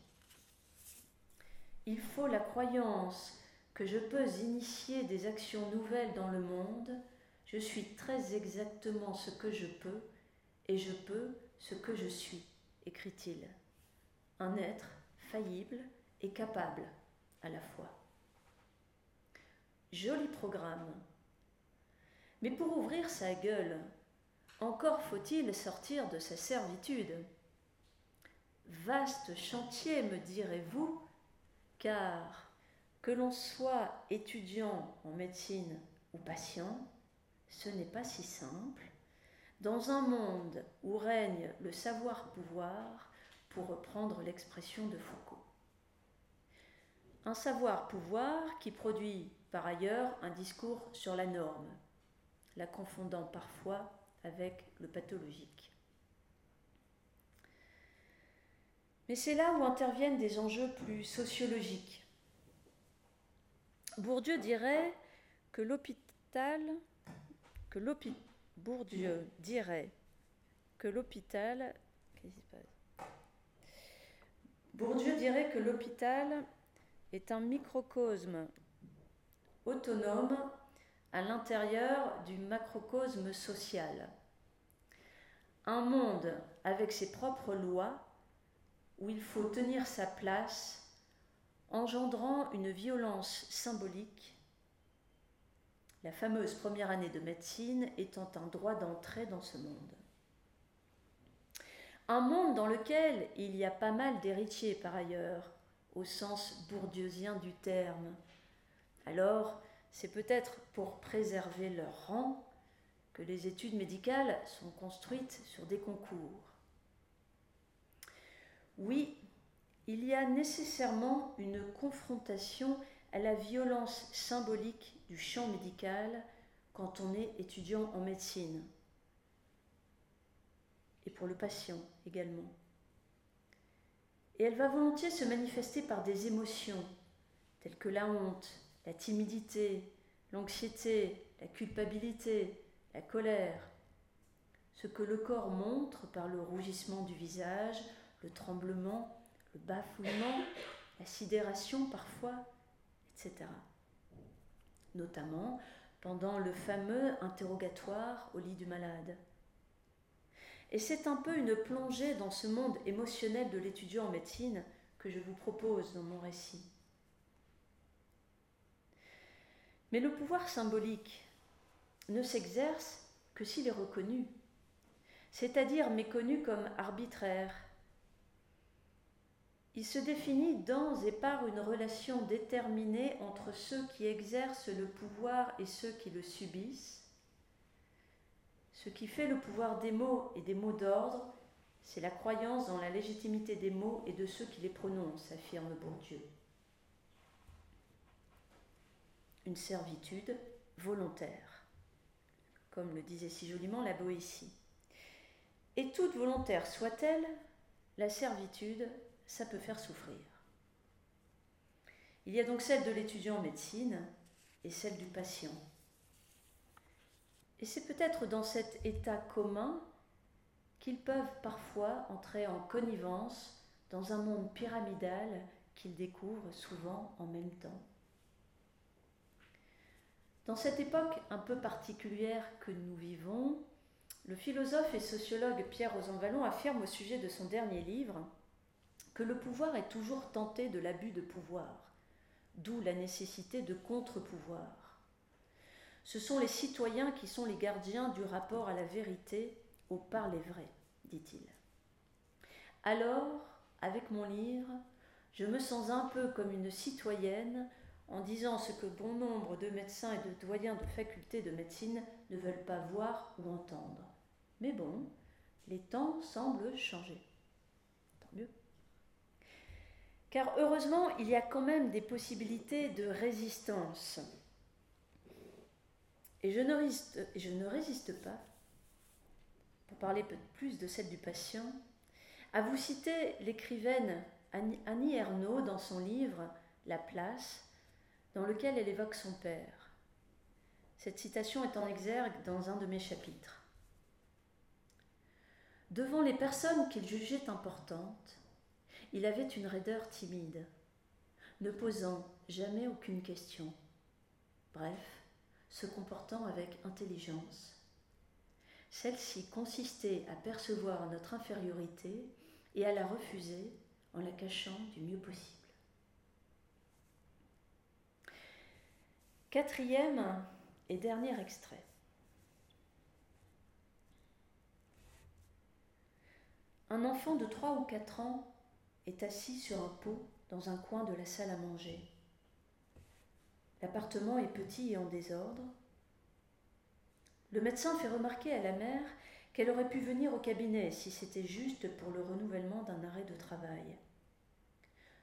Speaker 2: Il faut la croyance que je peux initier des actions nouvelles dans le monde, je suis très exactement ce que je peux et je peux ce que je suis, écrit-il. Un être faillible et capable à la fois. Joli programme. Mais pour ouvrir sa gueule, encore faut-il sortir de sa servitude. Vaste chantier, me direz-vous, car que l'on soit étudiant en médecine ou patient, ce n'est pas si simple. Dans un monde où règne le savoir-pouvoir, pour reprendre l'expression de Foucault. Un savoir-pouvoir qui produit par ailleurs un discours sur la norme, la confondant parfois avec le pathologique. Mais c'est là où interviennent des enjeux plus sociologiques. Bourdieu dirait que l'hôpital, que l'hôpital, Bourdieu dirait que l'hôpital, Bourdieu dirait que l'hôpital est un microcosme autonome à l'intérieur du macrocosme social. Un monde avec ses propres lois où il faut tenir sa place, engendrant une violence symbolique, la fameuse première année de médecine étant un droit d'entrée dans ce monde. Un monde dans lequel il y a pas mal d'héritiers par ailleurs, au sens bourdieusien du terme. Alors, c'est peut-être pour préserver leur rang que les études médicales sont construites sur des concours. Oui, il y a nécessairement une confrontation à la violence symbolique du champ médical quand on est étudiant en médecine, pour le patient également. Et elle va volontiers se manifester par des émotions telles que la honte, la timidité, l'anxiété, la culpabilité, la colère, ce que le corps montre par le rougissement du visage, le tremblement, le bafouillement, la sidération parfois, etc. Notamment pendant le fameux interrogatoire au lit du malade. Et c'est un peu une plongée dans ce monde émotionnel de l'étudiant en médecine que je vous propose dans mon récit. Mais le pouvoir symbolique ne s'exerce que s'il est reconnu, c'est-à-dire méconnu comme arbitraire. Il se définit dans et par une relation déterminée entre ceux qui exercent le pouvoir et ceux qui le subissent. Ce qui fait le pouvoir des mots et des mots d'ordre, c'est la croyance dans la légitimité des mots et de ceux qui les prononcent, affirme Bourdieu. Une servitude volontaire comme le disait si joliment la Boétie. Et toute volontaire soit-elle, la servitude, ça peut faire souffrir. Il y a donc celle de l'étudiant en médecine et celle du patient. Et c'est peut-être dans cet état commun qu'ils peuvent parfois entrer en connivence dans un monde pyramidal qu'ils découvrent souvent en même temps. Dans cette époque un peu particulière que nous vivons, le philosophe et sociologue Pierre Rosanvallon affirme au sujet de son dernier livre que le pouvoir est toujours tenté de l'abus de pouvoir, d'où la nécessité de contre-pouvoir. Ce sont les citoyens qui sont les gardiens du rapport à la vérité, au parler vrai, dit-il. Alors, avec mon livre, je me sens un peu comme une citoyenne en disant ce que bon nombre de médecins et de doyens de facultés de médecine ne veulent pas voir ou entendre. Mais bon, les temps semblent changer. Tant mieux. Car heureusement, il y a quand même des possibilités de résistance. Et je ne résiste, pas, pour parler plus de celle du patient, à vous citer l'écrivaine Annie Ernaux dans son livre La place, dans lequel elle évoque son père. Cette citation est en exergue dans un de mes chapitres. Devant les personnes qu'il jugeait importantes, il avait une raideur timide, ne posant jamais aucune question. Bref, se comportant avec intelligence. Celle-ci consistait à percevoir notre infériorité et à la refuser en la cachant du mieux possible. Quatrième et dernier extrait. Un enfant de 3 ou 4 ans est assis sur un pot dans un coin de la salle à manger. L'appartement est petit et en désordre. Le médecin fait remarquer à la mère qu'elle aurait pu venir au cabinet si c'était juste pour le renouvellement d'un arrêt de travail.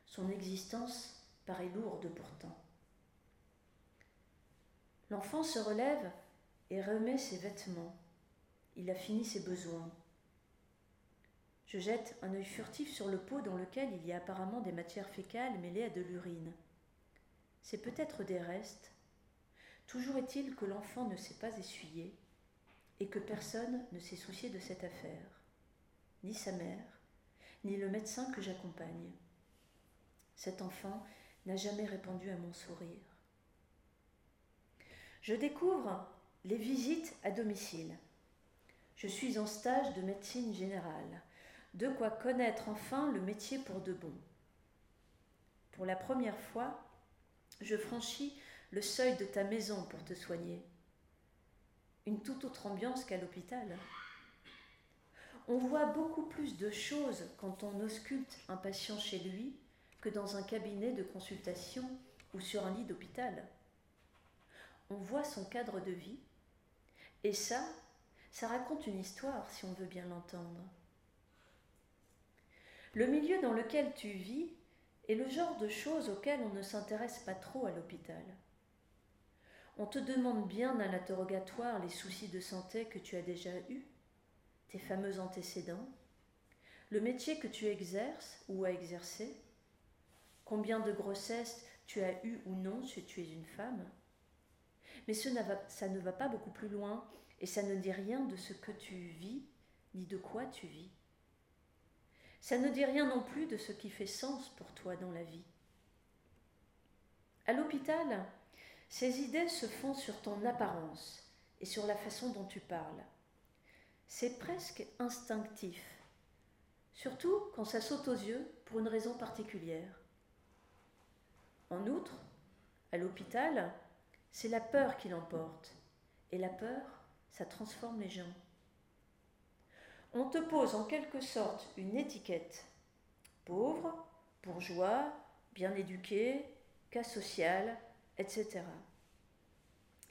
Speaker 2: Son existence paraît lourde pourtant. L'enfant se relève et remet ses vêtements. Il a fini ses besoins. Je jette un œil furtif sur le pot dans lequel il y a apparemment des matières fécales mêlées à de l'urine. C'est peut-être des restes. Toujours est-il que l'enfant ne s'est pas essuyé et que personne ne s'est soucié de cette affaire, ni sa mère, ni le médecin que j'accompagne. Cet enfant n'a jamais répondu à mon sourire je découvre les visites à domicile. Je suis en stage de médecine générale, de quoi connaître enfin le métier pour de bon. Pour la première fois, je franchis le seuil de ta maison pour te soigner. Une toute autre ambiance qu'à l'hôpital. On voit beaucoup plus de choses quand on ausculte un patient chez lui que dans un cabinet de consultation ou sur un lit d'hôpital. on voit son cadre de vie. Et ça, ça raconte une histoire si on veut bien l'entendre. Le milieu dans lequel tu vis est le genre de choses auxquelles on ne s'intéresse pas trop à l'hôpital. On te demande bien à l'interrogatoire les soucis de santé que tu as déjà eus, tes fameux antécédents, le métier que tu exerces ou as exercé, combien de grossesses tu as eu ou non si tu es une femme. Mais ça ne va pas beaucoup plus loin et ça ne dit rien de ce que tu vis ni de quoi tu vis. Ça ne dit rien non plus de ce qui fait sens pour toi dans la vie. À l'hôpital, ces idées se font sur ton apparence et sur la façon dont tu parles. C'est presque instinctif, surtout quand ça saute aux yeux pour une raison particulière. En outre, à l'hôpital, c'est la peur qui l'emporte, et la peur, ça transforme les gens. On te pose en quelque sorte une étiquette. Pauvre, bourgeois, bien éduqué, cas social, etc.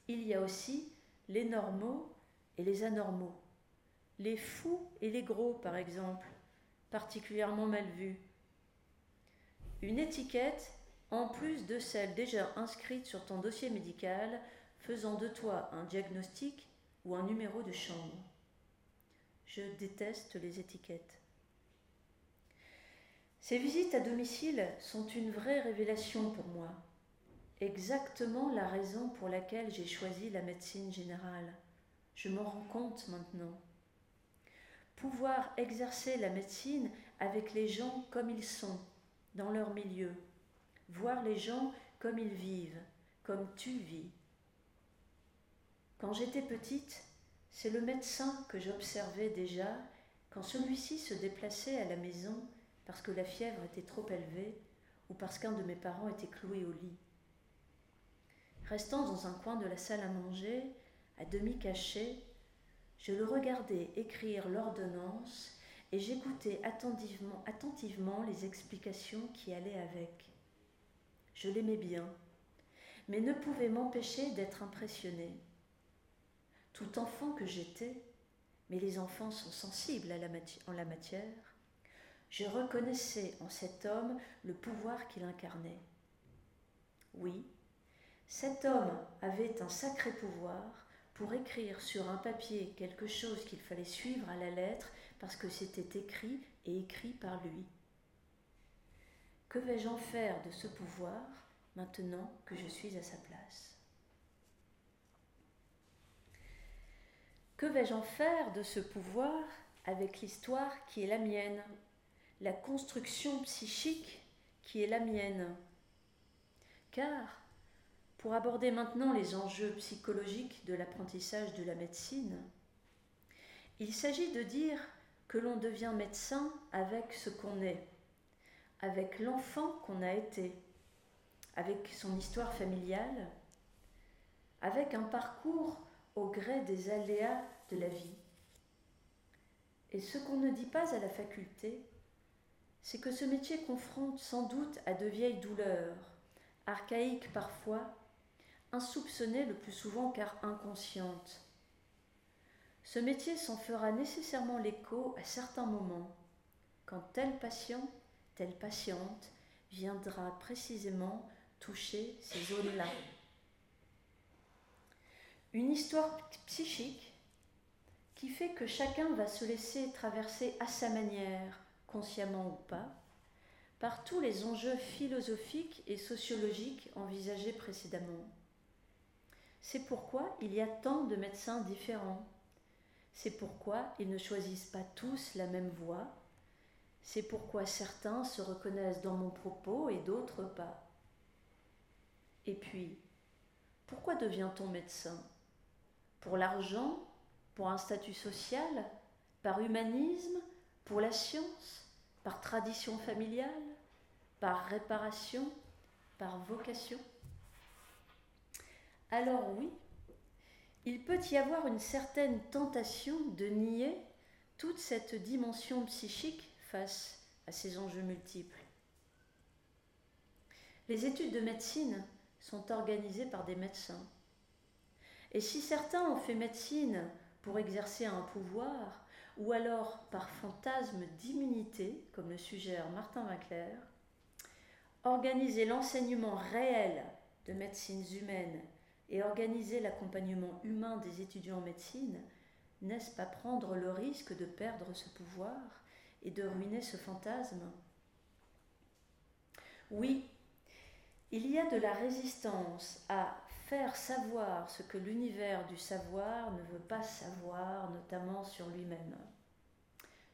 Speaker 2: Il y a aussi les normaux et les anormaux, les fous et les gros par exemple, particulièrement mal vus. Une étiquette en plus de celle déjà inscrite sur ton dossier médical faisant de toi un diagnostic ou un numéro de chambre. Je déteste les étiquettes. Ces visites à domicile sont une vraie révélation pour moi exactement la raison pour laquelle j'ai choisi la médecine générale. Je m'en rends compte maintenant. Pouvoir exercer la médecine avec les gens comme ils sont, dans leur milieu, voir les gens comme ils vivent, comme tu vis. Quand j'étais petite, c'est le médecin que j'observais déjà quand celui-ci se déplaçait à la maison parce que la fièvre était trop élevée ou parce qu'un de mes parents était cloué au lit. Restant dans un coin de la salle à manger, à demi caché, je le regardais écrire l'ordonnance et j'écoutais attentivement, attentivement les explications qui allaient avec. Je l'aimais bien, mais ne pouvais m'empêcher d'être impressionné. Tout enfant que j'étais, mais les enfants sont sensibles en la matière, je reconnaissais en cet homme le pouvoir qu'il incarnait. Oui, cet homme avait un sacré pouvoir pour écrire sur un papier quelque chose qu'il fallait suivre à la lettre parce que c'était écrit et écrit par lui. Que vais-je en faire de ce pouvoir maintenant que je suis à sa place? Que vais-je en faire de ce pouvoir avec l'histoire qui est la mienne, la construction psychique qui est la mienne. Car pour aborder maintenant les enjeux psychologiques de l'apprentissage de la médecine, il s'agit de dire que l'on devient médecin avec ce qu'on est, avec l'enfant qu'on a été, avec son histoire familiale, avec un parcours au gré des aléas de la vie. Et ce qu'on ne dit pas à la faculté, c'est que ce métier confronte sans doute à de vieilles douleurs, archaïques parfois, insoupçonnée le plus souvent car inconsciente. Ce métier s'en fera nécessairement l'écho à certains moments, quand tel patient, telle patiente viendra précisément toucher ces zones-là. Une histoire psychique qui fait que chacun va se laisser traverser à sa manière, consciemment ou pas, par tous les enjeux philosophiques et sociologiques envisagés précédemment. C'est pourquoi il y a tant de médecins différents. C'est pourquoi ils ne choisissent pas tous la même voie. C'est pourquoi certains se reconnaissent dans mon propos et d'autres pas. Et puis, pourquoi devient-on médecin? Pour l'argent Pour un statut social Par humanisme Pour la science Par tradition familiale Par réparation Par vocation alors oui, il peut y avoir une certaine tentation de nier toute cette dimension psychique face à ces enjeux multiples. Les études de médecine sont organisées par des médecins. Et si certains ont fait médecine pour exercer un pouvoir, ou alors par fantasme d'immunité, comme le suggère Martin Winkler, organiser l'enseignement réel de médecines humaines et organiser l'accompagnement humain des étudiants en médecine, n'est-ce pas prendre le risque de perdre ce pouvoir et de ruiner ce fantasme? Oui, il y a de la résistance à faire savoir ce que l'univers du savoir ne veut pas savoir, notamment sur lui-même.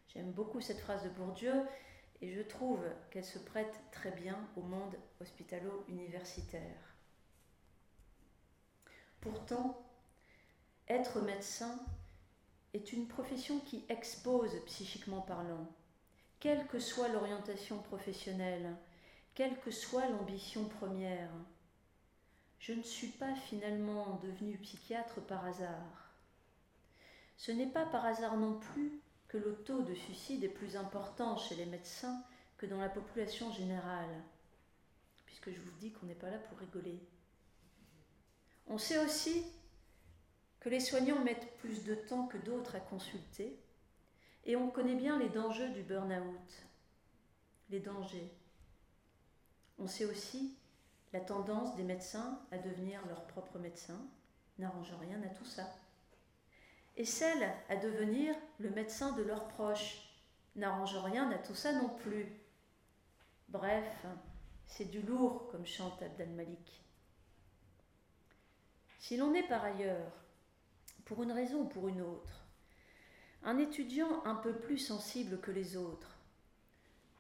Speaker 2: J'aime beaucoup cette phrase de Bourdieu et je trouve qu'elle se prête très bien au monde hospitalo-universitaire. Pourtant, être médecin est une profession qui expose psychiquement parlant, quelle que soit l'orientation professionnelle, quelle que soit l'ambition première. Je ne suis pas finalement devenue psychiatre par hasard. Ce n'est pas par hasard non plus que le taux de suicide est plus important chez les médecins que dans la population générale, puisque je vous dis qu'on n'est pas là pour rigoler. On sait aussi que les soignants mettent plus de temps que d'autres à consulter et on connaît bien les dangers du burn-out. Les dangers. On sait aussi la tendance des médecins à devenir leurs propres médecins n'arrange rien à tout ça. Et celle à devenir le médecin de leurs proches n'arrange rien à tout ça non plus. Bref, c'est du lourd, comme chante Abdel Malik. Si l'on est par ailleurs, pour une raison ou pour une autre, un étudiant un peu plus sensible que les autres,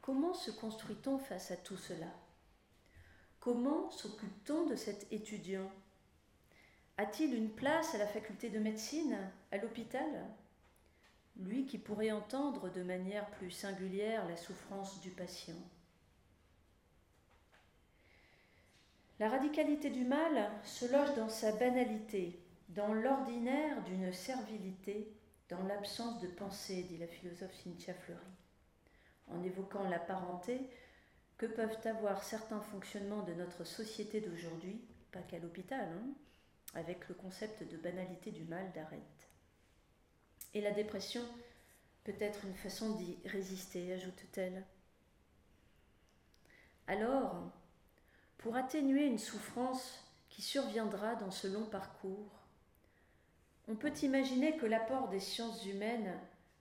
Speaker 2: comment se construit-on face à tout cela? Comment s'occupe-t-on de cet étudiant? A-t-il une place à la faculté de médecine, à l'hôpital? Lui qui pourrait entendre de manière plus singulière la souffrance du patient. La radicalité du mal se loge dans sa banalité, dans l'ordinaire d'une servilité, dans l'absence de pensée, dit la philosophe Cynthia Fleury. En évoquant la parenté, que peuvent avoir certains fonctionnements de notre société d'aujourd'hui, pas qu'à l'hôpital, hein, avec le concept de banalité du mal d'Arendt. Et la dépression peut être une façon d'y résister, ajoute-t-elle. Alors, pour atténuer une souffrance qui surviendra dans ce long parcours. On peut imaginer que l'apport des sciences humaines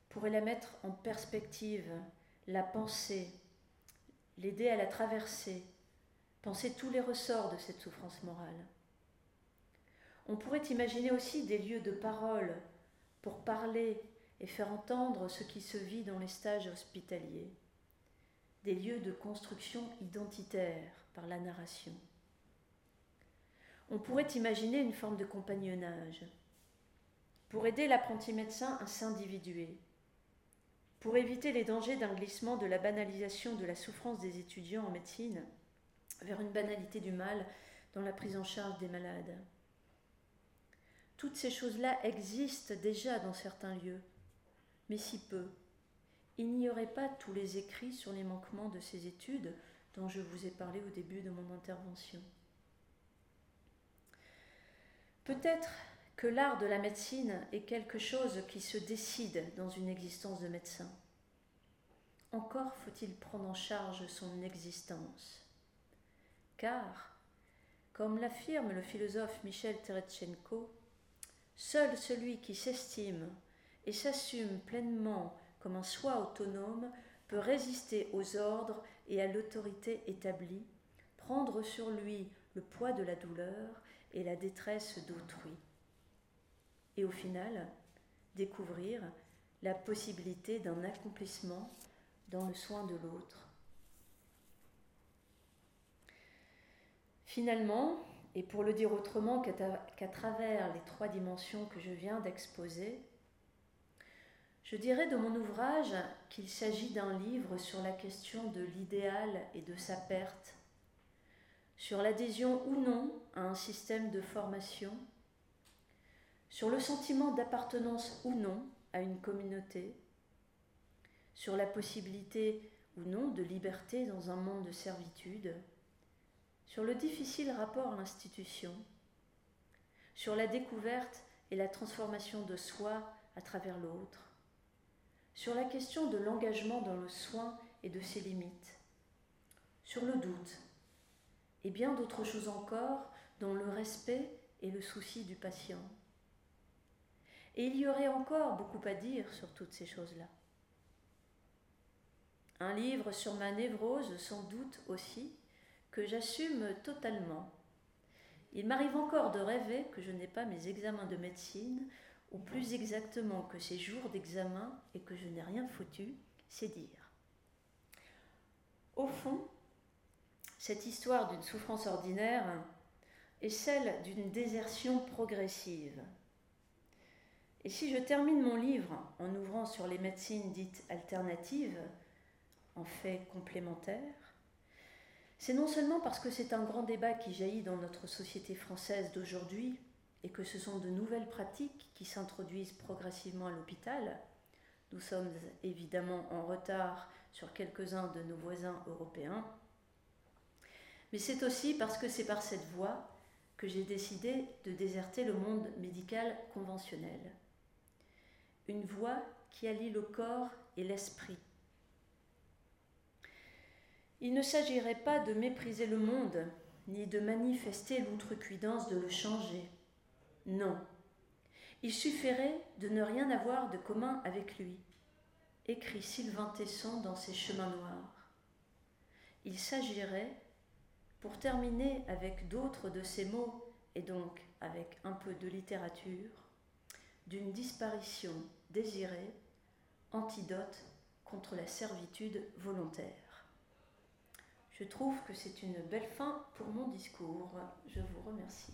Speaker 2: pourrait la mettre en perspective, la penser, l'aider à la traverser, penser tous les ressorts de cette souffrance morale. On pourrait imaginer aussi des lieux de parole pour parler et faire entendre ce qui se vit dans les stages hospitaliers, des lieux de construction identitaire, par la narration. On pourrait imaginer une forme de compagnonnage pour aider l'apprenti médecin à s'individuer, pour éviter les dangers d'un glissement de la banalisation de la souffrance des étudiants en médecine vers une banalité du mal dans la prise en charge des malades. Toutes ces choses-là existent déjà dans certains lieux, mais si peu. Il n'y aurait pas tous les écrits sur les manquements de ces études dont je vous ai parlé au début de mon intervention. Peut-être que l'art de la médecine est quelque chose qui se décide dans une existence de médecin. Encore faut-il prendre en charge son existence. Car, comme l'affirme le philosophe Michel Teretchenko, seul celui qui s'estime et s'assume pleinement comme un soi autonome peut résister aux ordres et à l'autorité établie, prendre sur lui le poids de la douleur et la détresse d'autrui. Et au final, découvrir la possibilité d'un accomplissement dans le soin de l'autre. Finalement, et pour le dire autrement qu'à travers les trois dimensions que je viens d'exposer, je dirais de mon ouvrage qu'il s'agit d'un livre sur la question de l'idéal et de sa perte, sur l'adhésion ou non à un système de formation, sur le sentiment d'appartenance ou non à une communauté, sur la possibilité ou non de liberté dans un monde de servitude, sur le difficile rapport à l'institution, sur la découverte et la transformation de soi à travers l'autre, sur la question de l'engagement dans le soin et de ses limites, sur le doute, et bien d'autres choses encore dont le respect et le souci du patient. Et il y aurait encore beaucoup à dire sur toutes ces choses-là. Un livre sur ma névrose, sans doute aussi, que j'assume totalement. Il m'arrive encore de rêver que je n'ai pas mes examens de médecine, ou plus exactement que ces jours d'examen et que je n'ai rien foutu, c'est dire. Au fond, cette histoire d'une souffrance ordinaire est celle d'une désertion progressive. Et si je termine mon livre en ouvrant sur les médecines dites alternatives, en fait complémentaires, c'est non seulement parce que c'est un grand débat qui jaillit dans notre société française d'aujourd'hui et que ce sont de nouvelles pratiques qui s'introduisent progressivement à l'hôpital, nous sommes évidemment en retard sur quelques-uns de nos voisins européens, mais c'est aussi parce que c'est par cette voie que j'ai décidé de déserter le monde médical conventionnel. Une voie qui allie le corps et l'esprit il ne s'agirait pas de mépriser le monde, ni de manifester l'outrecuidance de le changer. Non. Il suffirait de ne rien avoir de commun avec lui, écrit Sylvain Tesson dans ses Chemins noirs. Il s'agirait, pour terminer avec d'autres de ces mots, et donc avec un peu de littérature, d'une disparition désirée, antidote contre la servitude volontaire. Je trouve que c'est une belle fin pour mon discours. Je vous remercie.